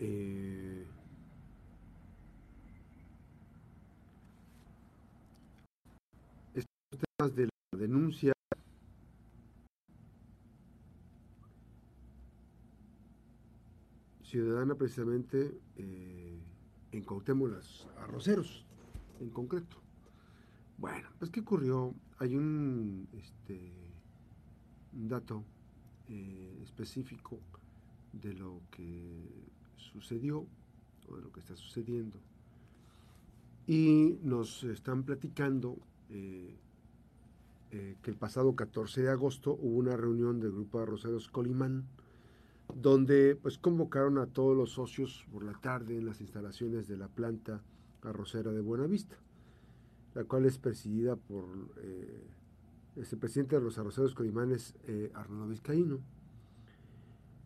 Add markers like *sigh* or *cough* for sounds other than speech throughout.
eh, estos temas de la denuncia ciudadana precisamente eh, en Cuauhtémoc las arroceros en concreto. Bueno, pues ¿qué ocurrió? Hay un, este, dato eh, específico de lo que sucedió o de lo que está sucediendo. Y nos están platicando eh, eh, que el pasado 14 de agosto hubo una reunión del grupo de arroceros Colimán, donde pues convocaron a todos los socios por la tarde en las instalaciones de la planta arrocera de Buenavista, la cual es presidida por eh, este presidente de los arroceros colimanes, eh, Arnoldo Vizcaíno.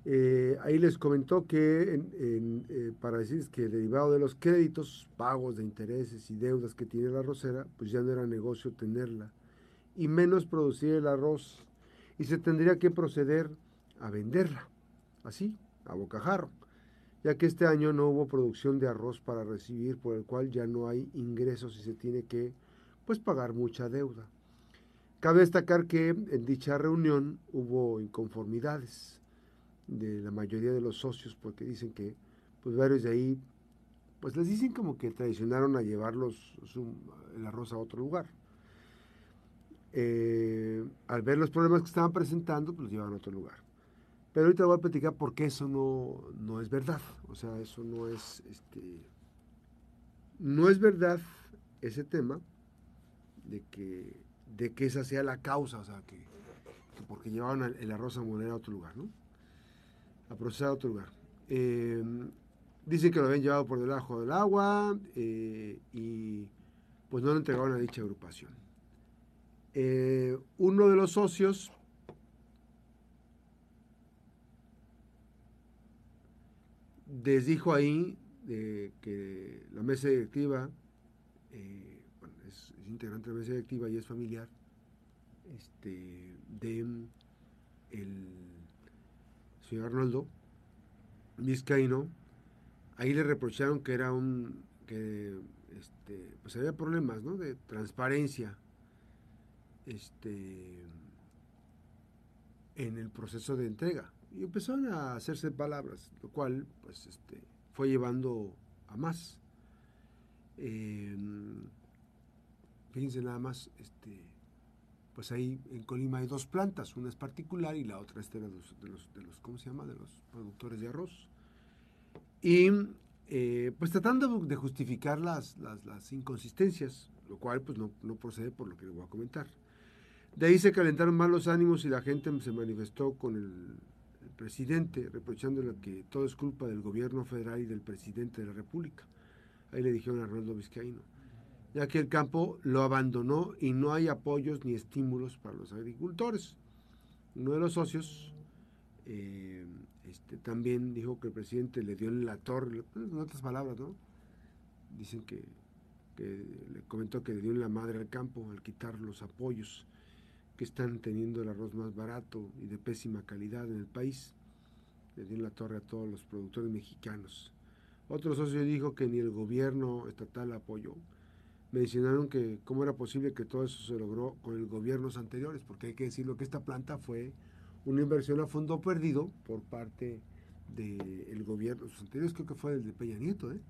Eh, ahí les comentó que eh, para decirles que derivado de los créditos, pagos de intereses y deudas que tiene la arrocera, pues ya no era negocio tenerla y menos producir el arroz y se tendría que proceder a venderla, así, a bocajarro, ya que este año no hubo producción de arroz para recibir, por el cual ya no hay ingresos y se tiene que pues pagar mucha deuda. Cabe destacar que en dicha reunión hubo inconformidades de la mayoría de los socios porque dicen que pues varios de ahí pues les dicen como que traicionaron a llevarlos su, el arroz a otro lugar. Eh, al ver los problemas que estaban presentando, pues los llevaron a otro lugar. Pero ahorita voy a platicar por qué eso no, no es verdad. O sea, eso no es, este, no es verdad ese tema de que, de que esa sea la causa, o sea, que, que porque llevaron el arroz a moler a otro lugar, ¿no? A procesar a otro lugar. Eh, dicen que lo habían llevado por debajo del agua eh, y pues no lo entregaron a dicha agrupación. Eh, uno de los socios les dijo ahí que la mesa directiva, bueno, es, es, integrante de la mesa directiva y es familiar, este, de el señor Arnoldo Vizcaíno, ahí le reprocharon que era un, que este, pues había problemas, ¿no? De transparencia, este, en el proceso de entrega y empezaron a hacerse palabras, lo cual pues este, fue llevando a más. Eh, fíjense nada más, este, pues ahí en Colima hay dos plantas, una es particular y la otra es de los, de los, ¿cómo se llama? De los productores de arroz. Y eh, pues tratando de justificar las, las, las, inconsistencias, lo cual pues no, no procede por lo que les voy a comentar. De ahí se calentaron más los ánimos y la gente se manifestó con el presidente, reprochándole que todo es culpa del gobierno federal y del presidente de la República. Ahí le dijeron a Arnoldo Vizcaíno, ya que el campo lo abandonó y no hay apoyos ni estímulos para los agricultores. Uno de los socios eh, este, también dijo que el presidente le dio en la torre, en otras palabras, ¿no? Dicen que, que le comentó que le dio en la madre al campo al quitar los apoyos que están teniendo el arroz más barato y de pésima calidad en el país. Le dio en la torre a todos los productores mexicanos. Otro socio dijo que ni el gobierno estatal apoyó. Mencionaron que cómo era posible que todo eso se logró con el gobiernos anteriores, porque hay que decirlo que esta planta fue una inversión a fondo perdido por parte del gobierno. Sus anteriores creo que fue el de Peña Nieto. ¿eh?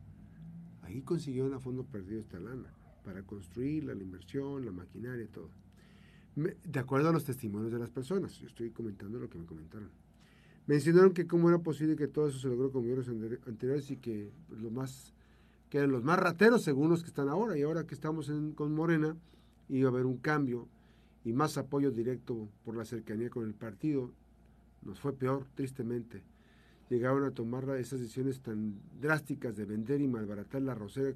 Ahí consiguieron a fondo perdido esta lana para construir la inversión, la maquinaria todo de acuerdo a los testimonios de las personas. Yo estoy comentando lo que me comentaron. Mencionaron que cómo era posible que todo eso se logró con gobiernos anteriores y que pues, lo más, que eran los más rateros según los que están ahora. Y ahora que estamos en, con Morena, iba a haber un cambio y más apoyo directo por la cercanía con el partido. Nos fue peor, tristemente. Llegaron a tomar esas decisiones tan drásticas de vender y malbaratar la rosera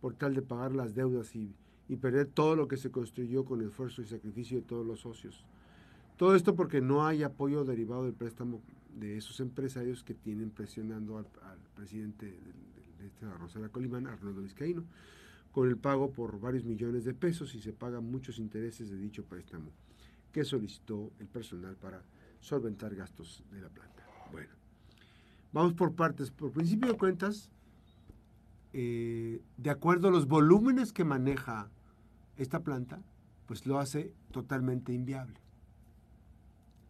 por tal de pagar las deudas y perder todo lo que se construyó con esfuerzo y sacrificio de todos los socios. Todo esto porque no hay apoyo derivado del préstamo de esos empresarios que tienen presionando al, al presidente de, de, de esta Rosera Colimán, Arnoldo Vizcaíno, con el pago por varios millones de pesos y se pagan muchos intereses de dicho préstamo que solicitó el personal para solventar gastos de la planta. Bueno, vamos por partes. Por principio de cuentas, eh, de acuerdo a los volúmenes que maneja esta planta, pues lo hace totalmente inviable.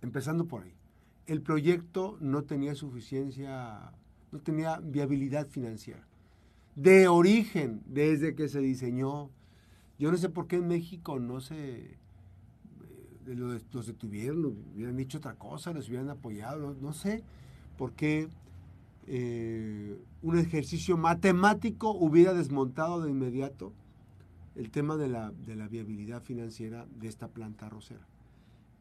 Empezando por ahí. El proyecto no tenía suficiencia, no tenía viabilidad financiera. De origen, desde que se diseñó, yo no sé por qué en México no se eh, los detuvieron, hubieran hecho otra cosa, los hubieran apoyado, no, sé por qué eh, un ejercicio matemático hubiera desmontado de inmediato el tema de la, de la viabilidad financiera de esta planta arrocera,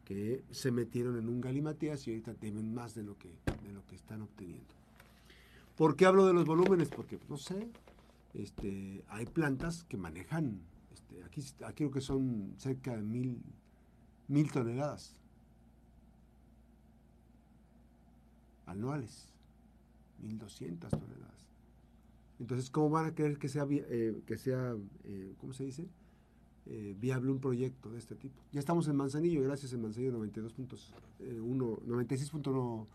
que se metieron en un galimatías y ahorita temen más de lo que, de lo que están obteniendo. ¿Por qué hablo de los volúmenes? Porque, no sé, este, hay plantas que manejan, este, aquí, aquí creo que son cerca de mil, mil toneladas anuales, 1.200 toneladas. Entonces, ¿cómo van a querer que sea, eh, que sea eh, ¿cómo se dice? Eh, viable un proyecto de este tipo. Ya estamos en Manzanillo, gracias en Manzanillo 92.1, 96.1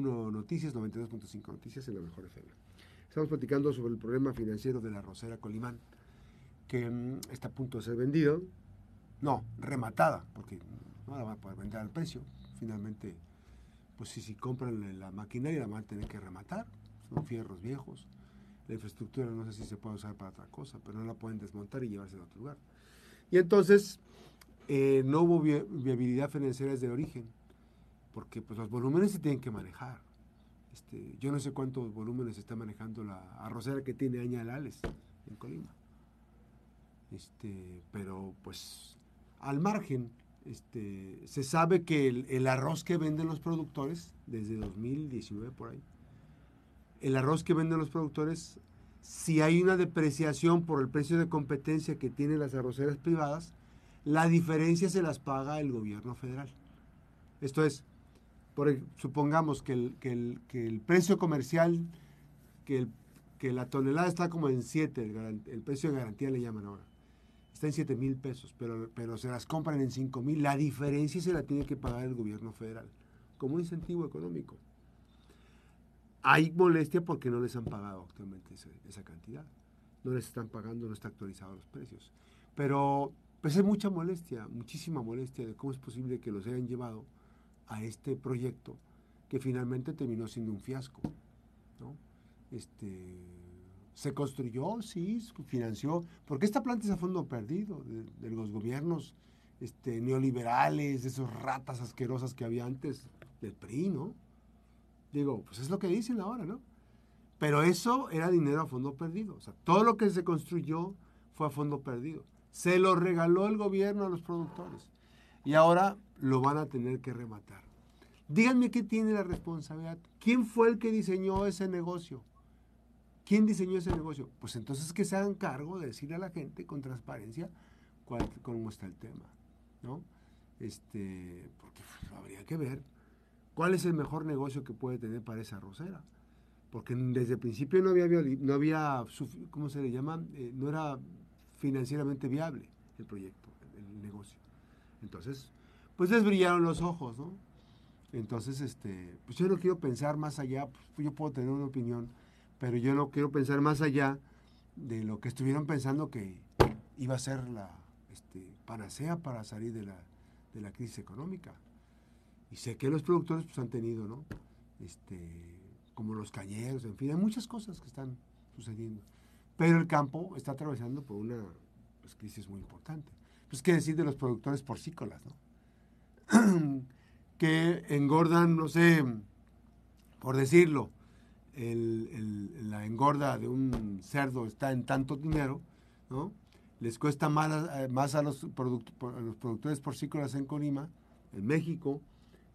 Noticias, 92.5 Noticias en la mejor FM. Estamos platicando sobre el problema financiero de la Rosera Colimán, que mm, está a punto de ser vendido. No, rematada, porque no la van a poder vender al precio. Finalmente, pues si, si compran la maquinaria la van a tener que rematar. Son fierros viejos la infraestructura no sé si se puede usar para otra cosa, pero no la pueden desmontar y llevarse a otro lugar. Y entonces eh, no hubo viabilidad financiera desde el origen, porque pues, los volúmenes se tienen que manejar. Este, yo no sé cuántos volúmenes está manejando la arrocera que tiene Añalales en Colima. Este, pero pues al margen, este, se sabe que el, el, arroz que venden los productores desde 2019 por ahí el arroz que venden los productores, si hay una depreciación por el precio de competencia que tienen las arroceras privadas, la diferencia se las paga el gobierno federal. Esto es, por, supongamos que el, que el, precio comercial, que, que la tonelada está como en 7, el, precio de garantía le llaman ahora, está en 7 mil pesos, pero, pero se las compran en 5 mil, la diferencia se la tiene que pagar el gobierno federal, como un incentivo económico hay molestia porque no les han pagado actualmente esa, cantidad. No les están pagando, no están actualizados los precios. Pero pues hay mucha molestia, muchísima molestia de cómo es posible que los hayan llevado a este proyecto que finalmente terminó siendo un fiasco. Este, se construyó, sí, financió, porque esta planta es a fondo perdido de, los gobiernos este, neoliberales, de esos ratas asquerosas que había antes del PRI, ¿no? Digo, pues es lo que dicen ahora, ¿no? Pero eso era dinero a fondo perdido. Todo lo que se construyó fue a fondo perdido. Se lo regaló el gobierno a los productores. Y ahora lo van a tener que rematar. Díganme qué tiene la responsabilidad. ¿Quién fue el que diseñó ese negocio? ¿Quién diseñó ese negocio? Pues entonces que se hagan cargo de decirle a la gente con transparencia cuál, cómo está el tema, ¿no? Este, porque pues, habría que ver ¿Cuál es el mejor negocio que puede tener para esa arrocera? Porque desde el principio no había, no había ¿cómo se le llama? Eh, no era financieramente viable el proyecto, el, negocio. Entonces, pues les brillaron los ojos, ¿no? Entonces, este, pues yo no quiero pensar más allá, pues yo puedo tener una opinión, pero yo no quiero pensar más allá de lo que estuvieron pensando que iba a ser la este, panacea para salir de la, de la crisis económica. Y sé que los productores pues, han tenido, ¿no? Este, como los cañeros, en fin, hay muchas cosas que están sucediendo. Pero el campo está atravesando por una pues, crisis muy importante. Pues qué decir de los productores porcícolas, ¿no? *clears throat* que engordan, no sé, por decirlo, la engorda de un cerdo está en tanto dinero, ¿no? Les cuesta más, más a, los a los productores porcícolas en Colima, en México,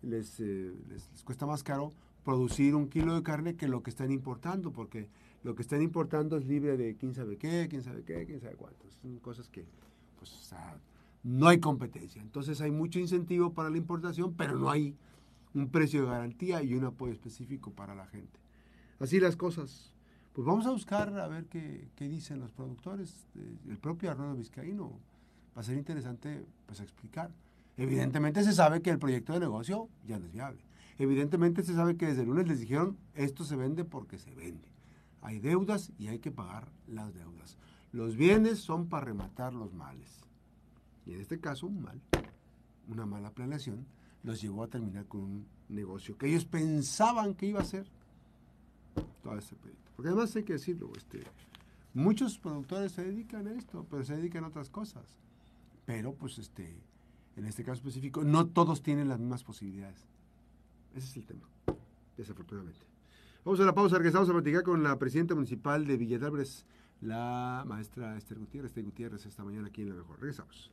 eh, les, les, cuesta más caro producir un kilo de carne que lo que están importando, porque lo que están importando es libre de quién sabe qué, quién sabe qué, quién sabe cuánto. Son cosas que, pues, no hay competencia. Entonces hay mucho incentivo para la importación, pero no hay un precio de garantía y un apoyo específico para la gente. Así las cosas. Pues vamos a buscar a ver qué, qué dicen los productores. El propio Arnoldo Vizcaíno. Va a ser interesante pues, explicar. Evidentemente se sabe que el proyecto de negocio ya no es viable. Evidentemente se sabe que desde el lunes les dijeron, esto se vende porque se vende. Hay deudas y hay que pagar las deudas. Los bienes son para rematar los males. Y en este caso, un mal, una mala planeación, los llevó a terminar con un negocio que ellos pensaban que iba a ser todo ese proyecto. Porque además hay que decirlo, este, muchos productores se dedican a esto, pero se dedican a otras cosas. Pero, pues, este, en este caso específico, no todos tienen las mismas posibilidades. Ese es el tema, desafortunadamente. Vamos a la pausa, regresamos a platicar con la presidenta municipal de Villa la maestra Esther Gutiérrez, Esther Gutiérrez, esta mañana aquí en La Mejor. Regresamos.